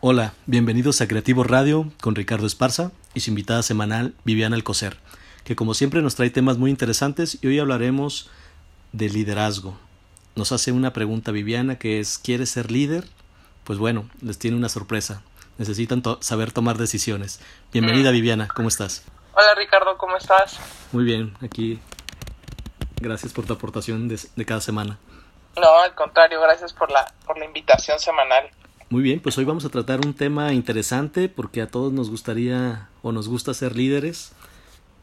Hola, bienvenidos a Creativo Radio con Ricardo Esparza y su invitada semanal Viviana Alcocer, que como siempre nos trae temas muy interesantes y hoy hablaremos de liderazgo. Nos hace una pregunta Viviana que es ¿quieres ser líder? Pues bueno, les tiene una sorpresa. Necesitan saber tomar decisiones. Bienvenida mm. Viviana, ¿cómo estás? Hola Ricardo, ¿cómo estás? Muy bien, aquí. Gracias por tu aportación de, de cada semana. No, al contrario, gracias por la, por la invitación semanal. Muy bien, pues hoy vamos a tratar un tema interesante porque a todos nos gustaría o nos gusta ser líderes,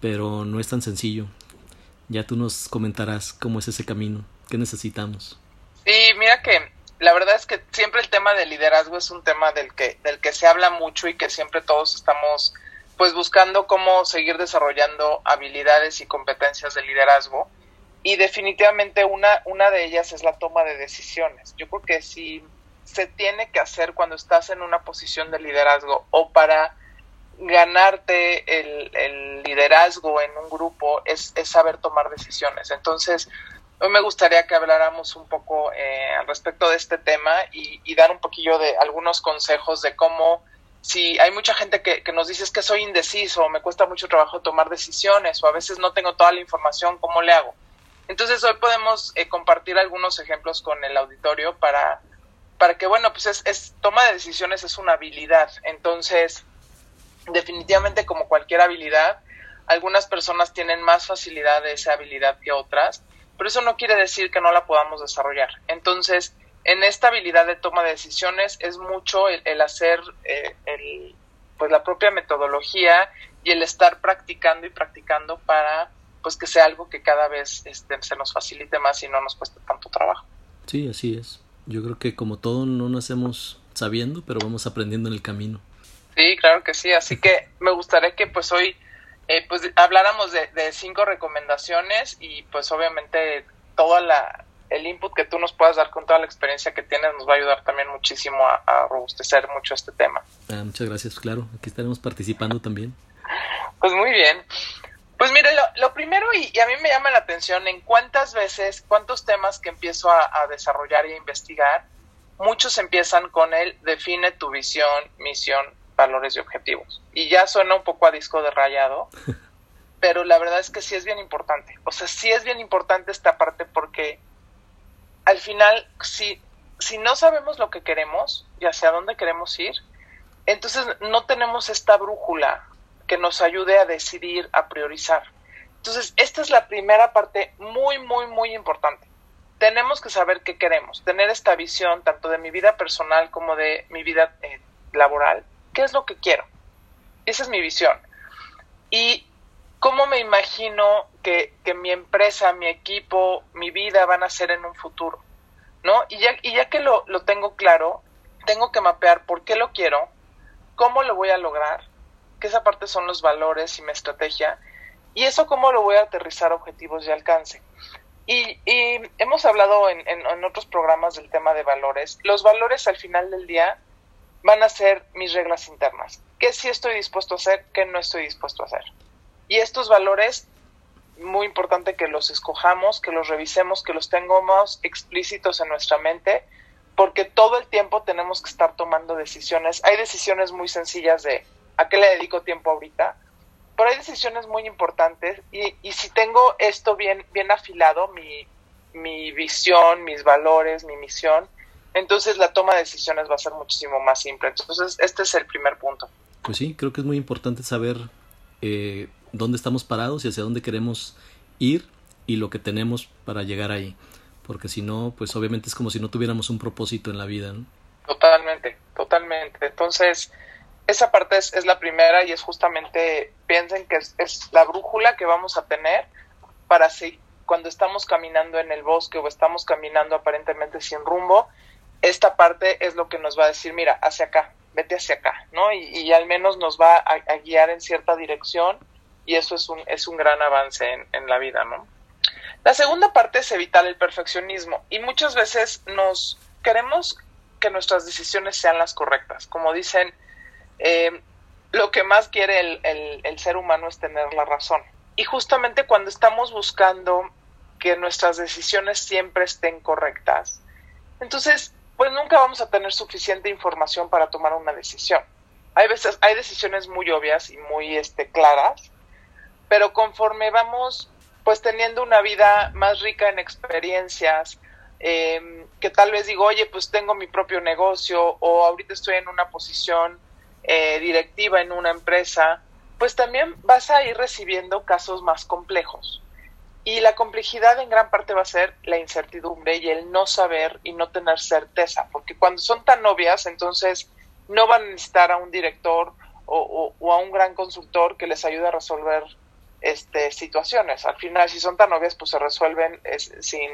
pero no es tan sencillo. Ya tú nos comentarás cómo es ese camino, qué necesitamos. Sí, mira que la verdad es que siempre el tema del liderazgo es un tema del que del que se habla mucho y que siempre todos estamos pues buscando cómo seguir desarrollando habilidades y competencias de liderazgo y definitivamente una una de ellas es la toma de decisiones. Yo creo que si se tiene que hacer cuando estás en una posición de liderazgo o para ganarte el, liderazgo en un grupo es, saber tomar decisiones. Entonces, hoy me gustaría que habláramos un poco eh, al respecto de este tema y, dar un poquillo de algunos consejos de cómo, si hay mucha gente que, nos dice que soy indeciso, me cuesta mucho trabajo tomar decisiones o a veces no tengo toda la información, ¿cómo le hago? Entonces, hoy podemos eh, compartir algunos ejemplos con el auditorio para para que, bueno, pues es, es, toma de decisiones es una habilidad. Entonces, definitivamente como cualquier habilidad, algunas personas tienen más facilidad de esa habilidad que otras, pero eso no quiere decir que no la podamos desarrollar. Entonces, en esta habilidad de toma de decisiones es mucho el, hacer eh, el, pues la propia metodología y el estar practicando y practicando para pues que sea algo que cada vez este, se nos facilite más y no nos cueste tanto trabajo. Sí, así es. Yo creo que como todo no nacemos sabiendo, pero vamos aprendiendo en el camino. Sí, claro que sí. Así que me gustaría que pues hoy eh, pues habláramos de, cinco recomendaciones y pues obviamente todo la, el input que tú nos puedas dar con toda la experiencia que tienes nos va a ayudar también muchísimo a, robustecer mucho este tema. Ah, muchas gracias, claro. Aquí estaremos participando también. Pues muy bien. Pues mire, lo, primero, y, a mí me llama la atención, en cuántas veces, cuántos temas que empiezo a, desarrollar y a investigar, muchos empiezan con el define tu visión, misión, valores y objetivos. Y ya suena un poco a disco de rayado, pero la verdad es que sí es bien importante. O sea, sí es bien importante esta parte porque al final, si, si no sabemos lo que queremos y hacia dónde queremos ir, entonces no tenemos esta brújula que nos ayude a decidir, a priorizar. Entonces, esta es la primera parte muy, muy, muy importante. Tenemos que saber qué queremos, tener esta visión tanto de mi vida personal como de mi vida eh, laboral. ¿Qué es lo que quiero? Esa es mi visión. Y cómo me imagino que, mi empresa, mi equipo, mi vida van a ser en un futuro. ¿No? Y ya, y ya que lo, lo tengo claro, tengo que mapear por qué lo quiero, cómo lo voy a lograr que esa parte son los valores y mi estrategia, y eso cómo lo voy a aterrizar a objetivos de alcance. Y, hemos hablado en, en, otros programas del tema de valores. Los valores al final del día van a ser mis reglas internas. ¿Qué sí estoy dispuesto a hacer? ¿Qué no estoy dispuesto a hacer? Y estos valores, muy importante que los escojamos, que los revisemos, que los tengamos explícitos en nuestra mente, porque todo el tiempo tenemos que estar tomando decisiones. Hay decisiones muy sencillas de a qué le dedico tiempo ahorita. Pero hay decisiones muy importantes y, y si tengo esto bien, bien afilado, mi, mi visión, mis valores, mi misión, entonces la toma de decisiones va a ser muchísimo más simple. Entonces, este es el primer punto. Pues sí, creo que es muy importante saber eh, dónde estamos parados y hacia dónde queremos ir y lo que tenemos para llegar ahí. Porque si no, pues obviamente es como si no tuviéramos un propósito en la vida. ¿no? Totalmente, totalmente. Entonces, esa parte es, la primera y es justamente, piensen que es, la brújula que vamos a tener para si cuando estamos caminando en el bosque o estamos caminando aparentemente sin rumbo, esta parte es lo que nos va a decir, mira, hacia acá, vete hacia acá, ¿no? Y, al menos nos va a, guiar en cierta dirección y eso es un, es un gran avance en, en la vida, ¿no? La segunda parte es evitar el perfeccionismo y muchas veces nos queremos que nuestras decisiones sean las correctas. Como dicen, eh, lo que más quiere el, el, ser humano es tener la razón. Y justamente cuando estamos buscando que nuestras decisiones siempre estén correctas, entonces pues nunca vamos a tener suficiente información para tomar una decisión. Hay veces, hay decisiones muy obvias y muy este, claras, pero conforme vamos pues teniendo una vida más rica en experiencias, eh, que tal vez digo, oye, pues tengo mi propio negocio o ahorita estoy en una posición eh, directiva en una empresa, pues también vas a ir recibiendo casos más complejos. Y la complejidad en gran parte va a ser la incertidumbre y el no saber y no tener certeza, porque cuando son tan obvias, entonces no van a necesitar a un director o, a un gran consultor que les ayude a resolver este, situaciones. Al final, si son tan obvias, pues se resuelven sin,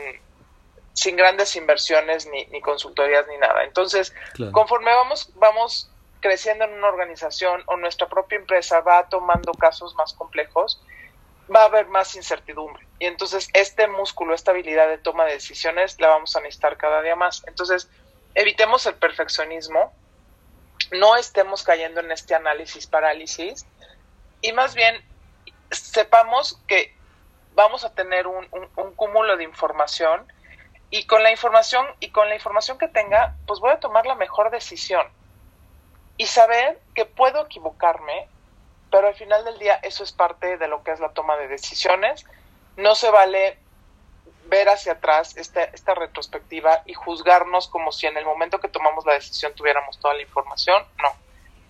sin grandes inversiones ni, ni, consultorías ni nada. Entonces, conforme vamos, vamos creciendo en una organización o nuestra propia empresa va tomando casos más complejos, va a haber más incertidumbre. Y entonces este músculo, esta habilidad de toma de decisiones, la vamos a necesitar cada día más. Entonces, evitemos el perfeccionismo, no estemos cayendo en este análisis parálisis y más bien sepamos que vamos a tener un, un cúmulo de información y con la información y con la información que tenga, pues voy a tomar la mejor decisión y saber que puedo equivocarme, pero al final del día eso es parte de lo que es la toma de decisiones. No se vale ver hacia atrás esta, esta retrospectiva y juzgarnos como si en el momento que tomamos la decisión tuviéramos toda la información. No,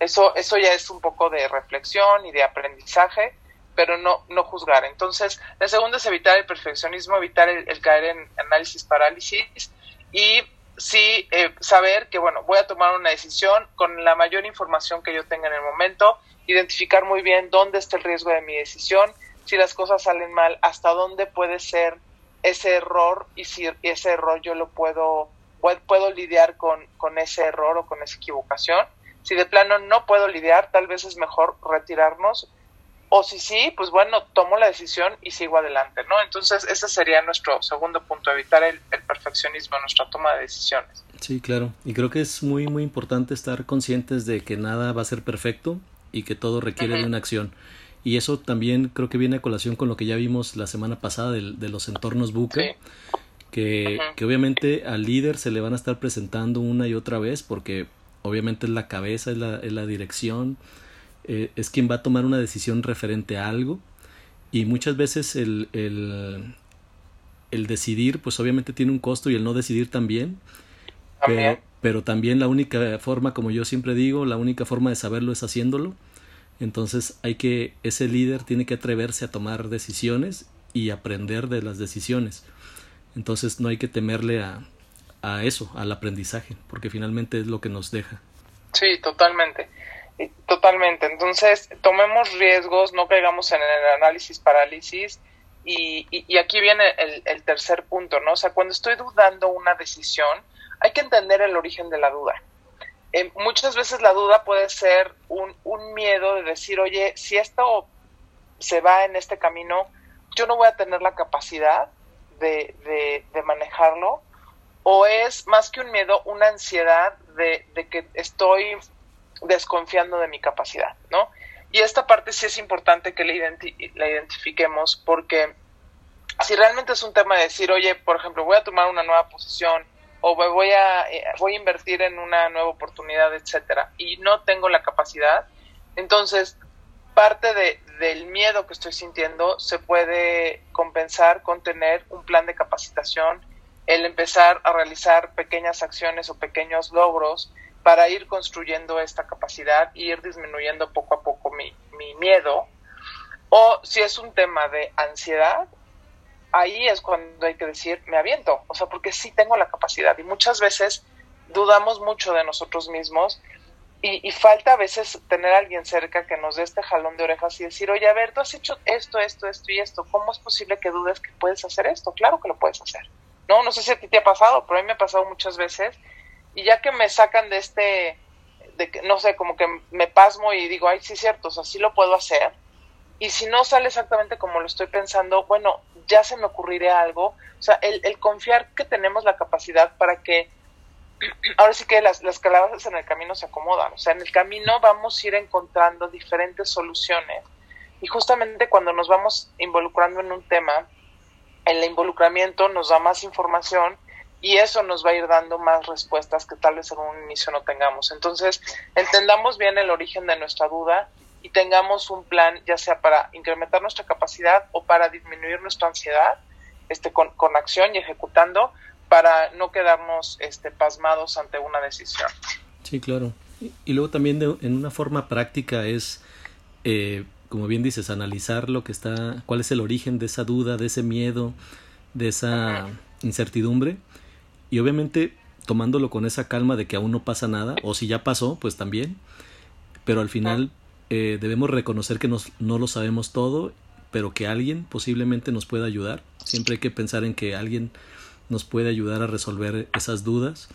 eso, eso ya es un poco de reflexión y de aprendizaje, pero no, no juzgar. Entonces, la segunda es evitar el perfeccionismo, evitar el caer en análisis parálisis y sí eh, saber que, bueno, voy a tomar una decisión con la mayor información que yo tenga en el momento, identificar muy bien dónde está el riesgo de mi decisión, si las cosas salen mal, hasta dónde puede ser ese error y si ese error yo lo puedo, puedo lidiar con, con ese error o con esa equivocación. Si de plano no puedo lidiar, tal vez es mejor retirarnos o si sí, pues bueno, tomo la decisión y sigo adelante, ¿no? Entonces, ese sería nuestro segundo punto, evitar el, perfeccionismo en nuestra toma de decisiones. Sí, claro. Y creo que es muy, muy importante estar conscientes de que nada va a ser perfecto y que todo requiere de una acción. Y eso también creo que viene a colación con lo que ya vimos la semana pasada de, de los entornos buque, que, que obviamente al líder se le van a estar presentando una y otra vez porque obviamente es la cabeza, es la, es la dirección, eh, es quien va a tomar una decisión referente a algo y muchas veces el, el, el, decidir pues obviamente tiene un costo y el no decidir también, pero, pero también la única forma, como yo siempre digo, la única forma de saberlo es haciéndolo. Entonces hay que, ese líder tiene que atreverse a tomar decisiones y aprender de las decisiones. Entonces no hay que temerle a, a eso, al aprendizaje, porque finalmente es lo que nos deja. Sí, totalmente. Totalmente. Entonces, tomemos riesgos, no caigamos en el análisis parálisis. Y, y, aquí viene el, tercer punto, ¿no? O sea, cuando estoy dudando una decisión, hay que entender el origen de la duda. Eh, muchas veces la duda puede ser un, un miedo de decir, oye, si esto se va en este camino, yo no voy a tener la capacidad de, de, de manejarlo. O es más que un miedo, una ansiedad de, de que estoy desconfiando de mi capacidad, ¿no? Y esta parte sí es importante que la, la identifiquemos porque si realmente es un tema de decir, oye, por ejemplo, voy a tomar una nueva posición o voy a, eh, voy a invertir en una nueva oportunidad, etcétera, y no tengo la capacidad, entonces parte de, del miedo que estoy sintiendo se puede compensar con tener un plan de capacitación, el empezar a realizar pequeñas acciones o pequeños logros para ir construyendo esta capacidad y ir disminuyendo poco a poco mi, mi miedo. O si es un tema de ansiedad, ahí es cuando hay que decir, me aviento, o sea, porque sí tengo la capacidad y muchas veces dudamos mucho de nosotros mismos y, falta a veces tener alguien cerca que nos dé este jalón de orejas y decir, oye, a ver, tú has hecho esto, esto, esto y esto, ¿cómo es posible que dudes que puedes hacer esto? Claro que lo puedes hacer. No, no sé si a ti te ha pasado, pero a mí me ha pasado muchas veces y ya que me sacan de este, de no sé, como que me pasmo y digo, ay, sí cierto, o sea, sí lo puedo hacer. Y si no sale exactamente como lo estoy pensando, bueno, ya se me ocurrirá algo. O sea, el, el confiar que tenemos la capacidad para que, ahora sí que las, las calabazas en el camino se acomodan. O sea, en el camino vamos a ir encontrando diferentes soluciones. Y justamente cuando nos vamos involucrando en un tema, el involucramiento nos da más información y eso nos va a ir dando más respuestas que tal vez en un inicio no tengamos. Entonces, entendamos bien el origen de nuestra duda y tengamos un plan ya sea para incrementar nuestra capacidad o para disminuir nuestra ansiedad este, con, con acción y ejecutando para no quedarnos este, pasmados ante una decisión. Sí, claro. Y, luego también en una forma práctica es, eh, como bien dices, analizar lo que está, cuál es el origen de esa duda, de ese miedo, de esa incertidumbre y obviamente tomándolo con esa calma de que aún no pasa nada, o si ya pasó, pues también, pero al final eh, debemos reconocer que nos, no lo sabemos todo, pero que alguien posiblemente nos pueda ayudar. Siempre hay que pensar en que alguien nos puede ayudar a resolver esas dudas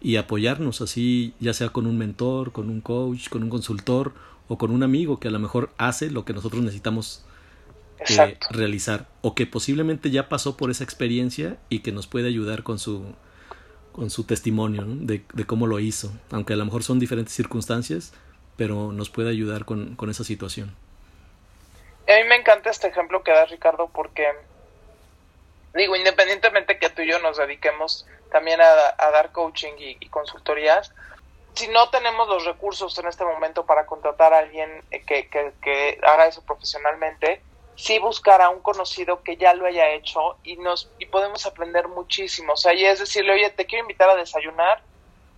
y apoyarnos así, ya sea con un mentor, con un coach, con un consultor o con un amigo que a lo mejor hace lo que nosotros necesitamos eh, realizar o que posiblemente ya pasó por esa experiencia y que nos puede ayudar con su con su testimonio de, cómo lo hizo, aunque a lo mejor son diferentes circunstancias, pero nos puede ayudar con, esa situación. A mí me encanta este ejemplo que das, Ricardo, porque digo, independientemente que tú y yo nos dediquemos también a, dar coaching y, consultorías, si no tenemos los recursos en este momento para contratar a alguien que, que, que haga eso profesionalmente, sí buscar a un conocido que ya lo haya hecho y nos y podemos aprender muchísimo. O sea, y es decirle, oye, te quiero invitar a desayunar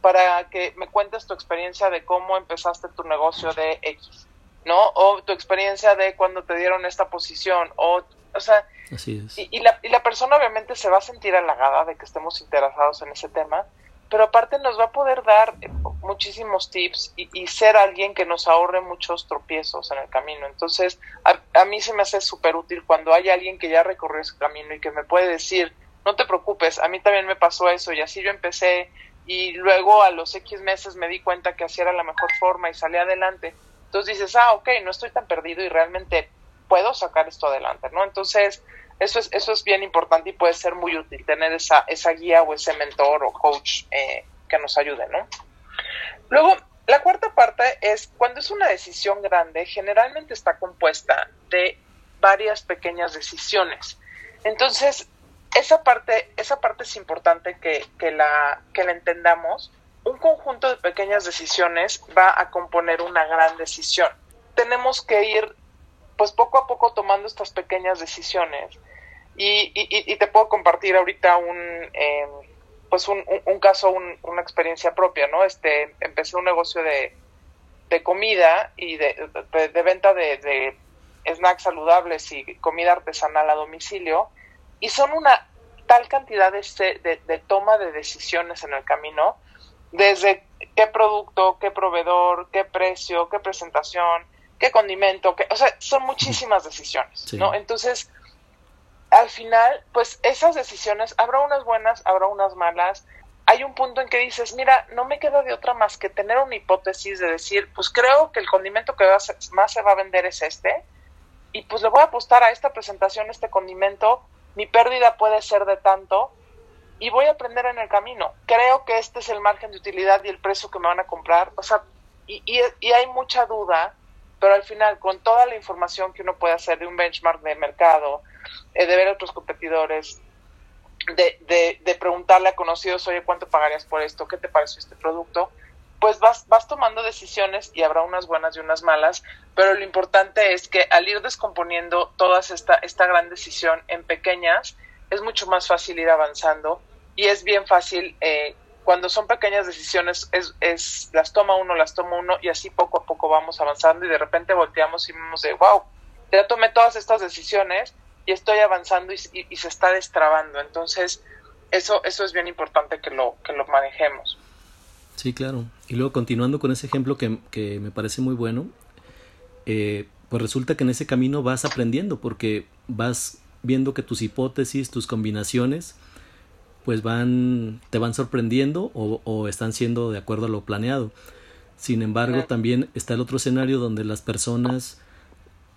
para que me cuentes tu experiencia de cómo empezaste tu negocio de X, ¿no? O tu experiencia de cuando te dieron esta posición, o, o sea, Y, y, la, y la persona obviamente se va a sentir halagada de que estemos interesados en ese tema, pero aparte nos va a poder dar eh, muchísimos tips y, ser alguien que nos ahorre muchos tropiezos en el camino. Entonces, a, mí se me hace súper útil cuando hay alguien que ya recorrió ese camino y que me puede decir, no te preocupes, a mí también me pasó eso y así yo empecé y luego a los X meses me di cuenta que así era la mejor forma y salí adelante. Entonces dices, ah, ok, no estoy tan perdido y realmente puedo sacar esto adelante, ¿no? Entonces, eso es, eso es bien importante y puede ser muy útil tener esa, esa guía o ese mentor o coach eh, que nos ayude, ¿no? Luego, la cuarta parte es cuando es una decisión grande, generalmente está compuesta de varias pequeñas decisiones. Entonces, esa parte, esa parte es importante que, que, la, que la entendamos. Un conjunto de pequeñas decisiones va a componer una gran decisión. Tenemos que ir, pues poco a poco tomando estas pequeñas decisiones y, y, te puedo compartir ahorita un, eh, pues un, un, caso, una experiencia propia, ¿no? Este, empecé un negocio de, de comida y de, de, venta de, de, snacks saludables y comida artesanal a domicilio y son una tal cantidad de, de, toma de decisiones en el camino, desde qué producto, qué proveedor, qué precio, qué presentación, qué condimento, qué, o sea, son muchísimas decisiones, ¿no? Entonces, al final, pues esas decisiones, habrá unas buenas, habrá unas malas. Hay un punto en que dices, mira, no me queda de otra más que tener una hipótesis de decir, pues creo que el condimento que más se va a vender es este, y pues le voy a apostar a esta presentación, este condimento, mi pérdida puede ser de tanto, y voy a aprender en el camino. Creo que este es el margen de utilidad y el precio que me van a comprar. O sea, y, y hay mucha duda pero al final con toda la información que uno puede hacer de un benchmark de mercado, eh, de ver a otros competidores, de, de, de, preguntarle a conocidos, oye, ¿cuánto pagarías por esto? ¿Qué te pareció este producto? Pues vas, vas tomando decisiones y habrá unas buenas y unas malas, pero lo importante es que al ir descomponiendo toda esta, esta gran decisión en pequeñas, es mucho más fácil ir avanzando y es bien fácil eh, cuando son pequeñas decisiones, es, es, las toma uno, las toma uno y así poco a poco vamos avanzando y de repente volteamos y vemos de, wow, ya tomé todas estas decisiones y estoy avanzando y, se está destrabando. Entonces, eso, eso es bien importante que lo, que lo manejemos. Sí, claro. Y luego continuando con ese ejemplo que, que me parece muy bueno, eh, pues resulta que en ese camino vas aprendiendo porque vas viendo que tus hipótesis, tus combinaciones, pues van, te van sorprendiendo o, están siendo de acuerdo a lo planeado. Sin embargo, también está el otro escenario donde las personas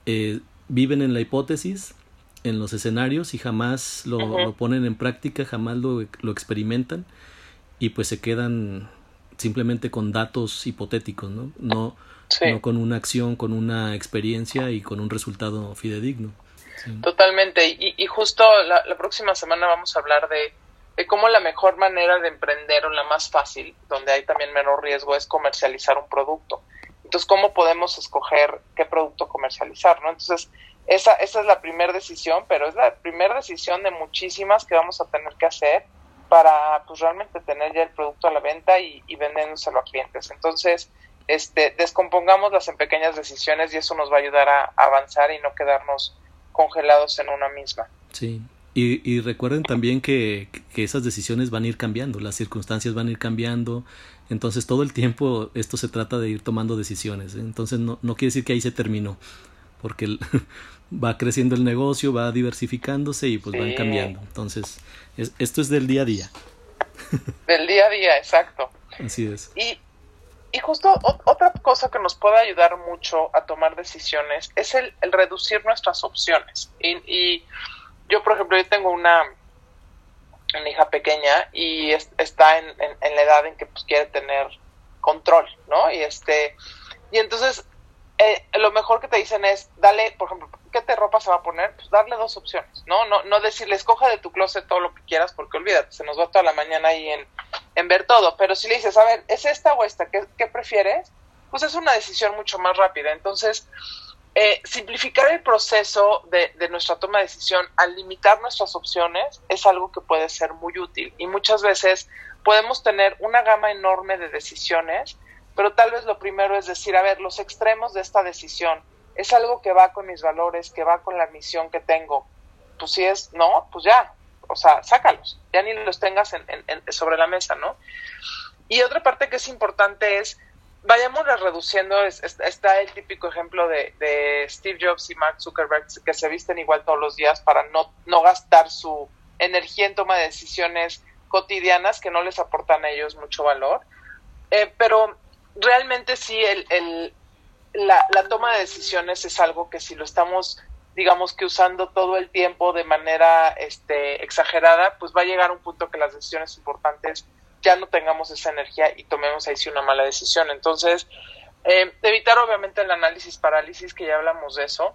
eh, viven en la hipótesis, en los escenarios y jamás lo, ponen en práctica, jamás lo, lo, experimentan y pues se quedan simplemente con datos hipotéticos, ¿no? No, no con una acción, con una experiencia y con un resultado fidedigno. Totalmente. Y, y justo la próxima semana vamos a hablar de de cómo la mejor manera de emprender o la más fácil, donde hay también menor riesgo, es comercializar un producto. Entonces, ¿cómo podemos escoger qué producto comercializar? ¿no? Entonces, esa, esa es la primera decisión, pero es la primera decisión de muchísimas que vamos a tener que hacer para pues realmente tener ya el producto a la venta y, y vendéndoselo a clientes. Entonces, este, descompongamos las en pequeñas decisiones y eso nos va a ayudar a, avanzar y no quedarnos congelados en una misma. Sí, y, y recuerden también que, que, esas decisiones van a ir cambiando, las circunstancias van a ir cambiando, entonces todo el tiempo esto se trata de ir tomando decisiones, ¿eh? entonces no, no quiere decir que ahí se terminó, porque el, va creciendo el negocio, va diversificándose y pues sí. van cambiando, entonces es, esto es del día a día. Del día a día, exacto. Así es. Y, y justo otra cosa que nos puede ayudar mucho a tomar decisiones es el, el reducir nuestras opciones. Y, y, yo, por ejemplo, yo tengo una, hija pequeña y es, está en, en, la edad en que pues, quiere tener control, ¿no? Y este y entonces eh, lo mejor que te dicen es, dale, por ejemplo, ¿qué te ropa se va a poner? Pues darle dos opciones, ¿no? No, no decirle, escoja de tu closet todo lo que quieras, porque olvídate, se nos va toda la mañana ahí en, en ver todo. Pero si le dices, a ver, ¿es esta o esta? ¿Qué, qué prefieres? Pues es una decisión mucho más rápida. Entonces, eh, simplificar el proceso de, nuestra toma de decisión al limitar nuestras opciones es algo que puede ser muy útil. Y muchas veces podemos tener una gama enorme de decisiones, pero tal vez lo primero es decir, a ver, los extremos de esta decisión es algo que va con mis valores, que va con la misión que tengo. Pues si es no, pues ya, o sea, sácalos, ya ni los tengas en, en, en, sobre la mesa, ¿no? Y otra parte que es importante es, vayamos reduciendo, es, es, está el típico ejemplo de, Steve Jobs y Mark Zuckerberg que se visten igual todos los días para no, no gastar su energía en toma de decisiones cotidianas que no les aportan a ellos mucho valor. Eh, pero realmente sí, el, el, la, la, toma de decisiones es algo que si lo estamos, digamos que usando todo el tiempo de manera este, exagerada, pues va a llegar un punto que las decisiones importantes ya no tengamos esa energía y tomemos ahí sí una mala decisión. Entonces, eh, evitar obviamente el análisis parálisis, que ya hablamos de eso.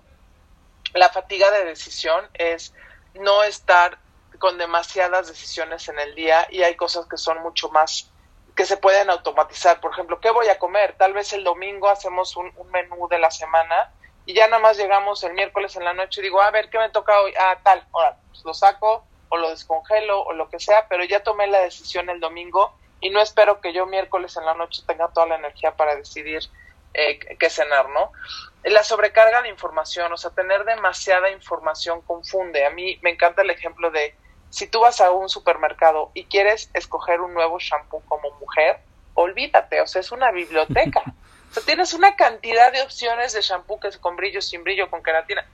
La fatiga de decisión es no estar con demasiadas decisiones en el día y hay cosas que son mucho más que se pueden automatizar. Por ejemplo, ¿qué voy a comer? Tal vez el domingo hacemos un, un menú de la semana y ya nada más llegamos el miércoles en la noche y digo, a ver, ¿qué me toca hoy? Ah, tal, ahora, pues lo saco, o lo descongelo o lo que sea, pero ya tomé la decisión el domingo y no espero que yo miércoles en la noche tenga toda la energía para decidir eh, qué cenar, ¿no? La sobrecarga de información, o sea, tener demasiada información confunde. A mí me encanta el ejemplo de si tú vas a un supermercado y quieres escoger un nuevo shampoo como mujer, olvídate, o sea, es una biblioteca. O sea, tienes una cantidad de opciones de shampoo que es con brillo, sin brillo, con queratina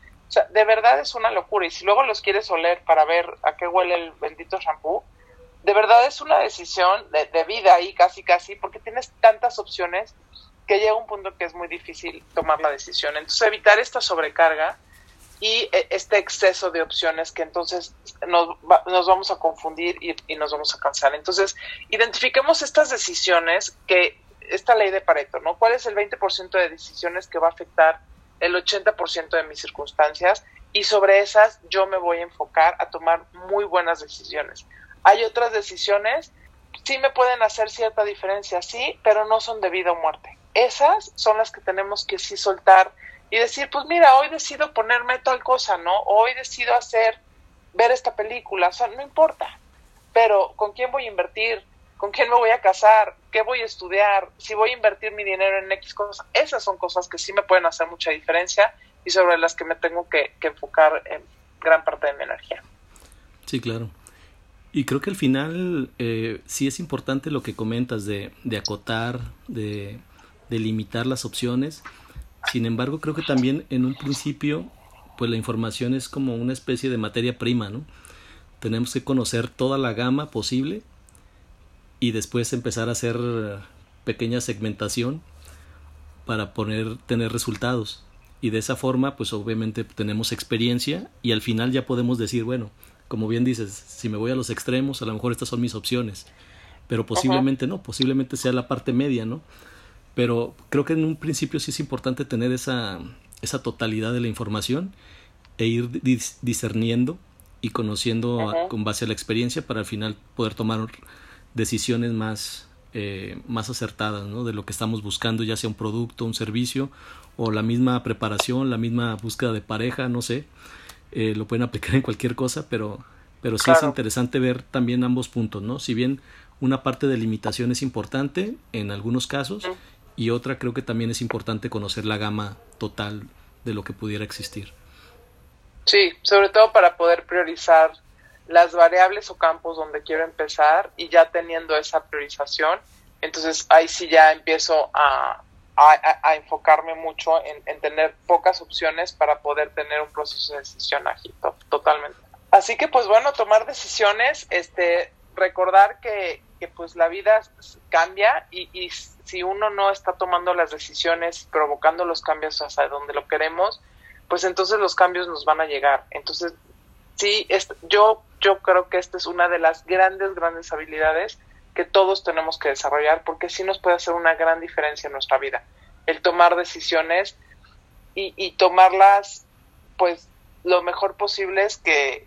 de verdad es una locura. Y si luego los quieres oler para ver a qué huele el bendito shampoo, de verdad es una decisión de, vida ahí casi casi, porque tienes tantas opciones que llega un punto que es muy difícil tomar la decisión. Entonces, evitar esta sobrecarga y este exceso de opciones que entonces nos, va, nos vamos a confundir y, y, nos vamos a cansar. Entonces, identifiquemos estas decisiones que, esta ley de Pareto, ¿no? ¿Cuál es el 20% de decisiones que va a afectar el 80% de mis circunstancias y sobre esas yo me voy a enfocar a tomar muy buenas decisiones. Hay otras decisiones, sí me pueden hacer cierta diferencia, sí, pero no son de vida o muerte. Esas son las que tenemos que sí soltar y decir, pues mira, hoy decido ponerme tal cosa, ¿no? Hoy decido hacer, ver esta película, o sea, no importa. Pero ¿con quién voy a invertir? Con quién me voy a casar, qué voy a estudiar, si voy a invertir mi dinero en X cosas. Esas son cosas que sí me pueden hacer mucha diferencia y sobre las que me tengo que, enfocar en gran parte de mi energía. Sí, claro. Y creo que al final eh, sí es importante lo que comentas de, de acotar, de, de limitar las opciones. Sin embargo, creo que también en un principio, pues la información es como una especie de materia prima, ¿no? Tenemos que conocer toda la gama posible y después empezar a hacer pequeña segmentación para poner tener resultados. Y de esa forma pues obviamente tenemos experiencia y al final ya podemos decir bueno como bien dices si me voy a los extremos a lo mejor estas son mis opciones. Pero posiblemente no posiblemente sea la parte media no pero creo que en un principio sí es importante tener esa esa totalidad de la información e ir dis discerniendo y conociendo con base a la experiencia para al final poder tomar decisiones más, eh, más acertadas ¿no? de lo que estamos buscando, ya sea un producto, un servicio o la misma preparación, la misma búsqueda de pareja, no sé. Eh, lo pueden aplicar en cualquier cosa, pero, pero sí es interesante ver también ambos puntos, ¿no? Si bien una parte de limitación es importante en algunos casos y otra creo que también es importante conocer la gama total de lo que pudiera existir. Sí, sobre todo para poder priorizar las variables o campos donde quiero empezar y ya teniendo esa priorización, entonces ahí sí ya empiezo a, a, enfocarme mucho en, tener pocas opciones para poder tener un proceso de decisión ágil, totalmente. Así que pues bueno, tomar decisiones, este, recordar que, que pues la vida cambia y, y si uno no está tomando las decisiones, provocando los cambios hacia donde lo queremos, pues entonces los cambios nos van a llegar. Entonces, sí, yo, yo creo que esta es una de las grandes, grandes habilidades que todos tenemos que desarrollar porque sí nos puede hacer una gran diferencia en nuestra vida. El tomar decisiones y, y tomarlas, pues, lo mejor posible es que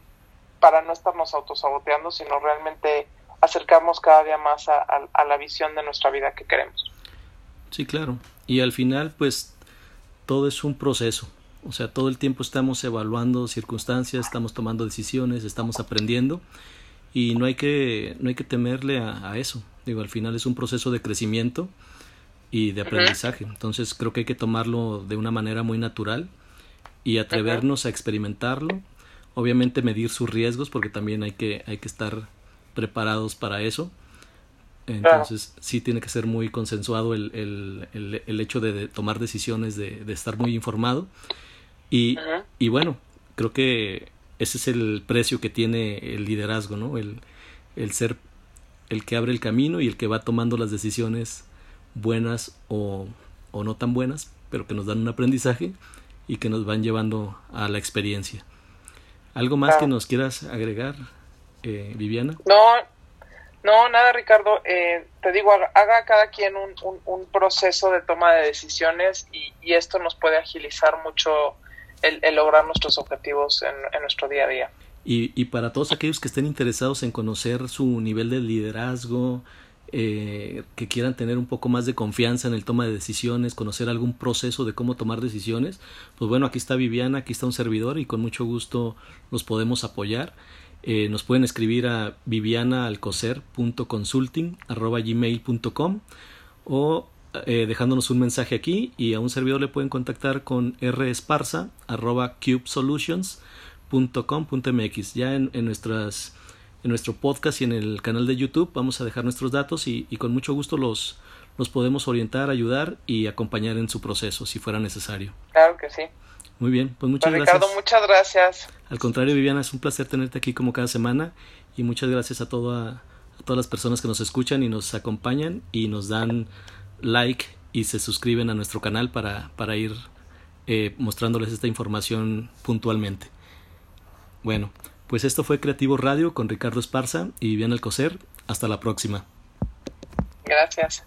para no estarnos autosaboteando, sino realmente acercarnos cada día más a, a la visión de nuestra vida que queremos. Sí, claro. Y al final, pues, todo es un proceso o sea, todo el tiempo estamos evaluando circunstancias, estamos tomando decisiones, estamos aprendiendo y no hay que, no hay que temerle a, eso. Digo, al final es un proceso de crecimiento y de aprendizaje. Entonces creo que hay que tomarlo de una manera muy natural y atrevernos a experimentarlo. Obviamente medir sus riesgos porque también hay que, hay que estar preparados para eso. Entonces sí tiene que ser muy consensuado el, el, el, hecho de, tomar decisiones, de, de, estar muy informado y, y bueno, creo que ese es el precio que tiene el liderazgo, ¿no? El, el ser el que abre el camino y el que va tomando las decisiones buenas o, o no tan buenas, pero que nos dan un aprendizaje y que nos van llevando a la experiencia. ¿Algo más que nos quieras agregar, eh, Viviana? No, no, nada, Ricardo. Eh, te digo, haga cada quien un, un, un, proceso de toma de decisiones y, y, esto nos puede agilizar mucho el, lograr nuestros objetivos en, nuestro día a día. Y, y, para todos aquellos que estén interesados en conocer su nivel de liderazgo, eh, que quieran tener un poco más de confianza en el toma de decisiones, conocer algún proceso de cómo tomar decisiones, pues bueno, aquí está Viviana, aquí está un servidor y con mucho gusto los podemos apoyar. Eh, nos pueden escribir a vivianaalcocer.consulting.gmail.com o eh, dejándonos un mensaje aquí y a un servidor le pueden contactar con rsparsa.cubesolutions.com.mx. Ya en, en, nuestras, en nuestro podcast y en el canal de YouTube vamos a dejar nuestros datos y, y con mucho gusto los, los podemos orientar, ayudar y acompañar en su proceso si fuera necesario. Claro que sí. Muy bien, pues muchas pues, gracias. Ricardo, muchas gracias. Al contrario, Viviana, es un placer tenerte aquí como cada semana y muchas gracias a, toda, a todas las personas que nos escuchan y nos acompañan y nos dan like y se suscriben a nuestro canal para, para ir eh, mostrándoles esta información puntualmente. Bueno, pues esto fue Creativo Radio con Ricardo Esparza y Viviana Alcocer. Hasta la próxima. Gracias.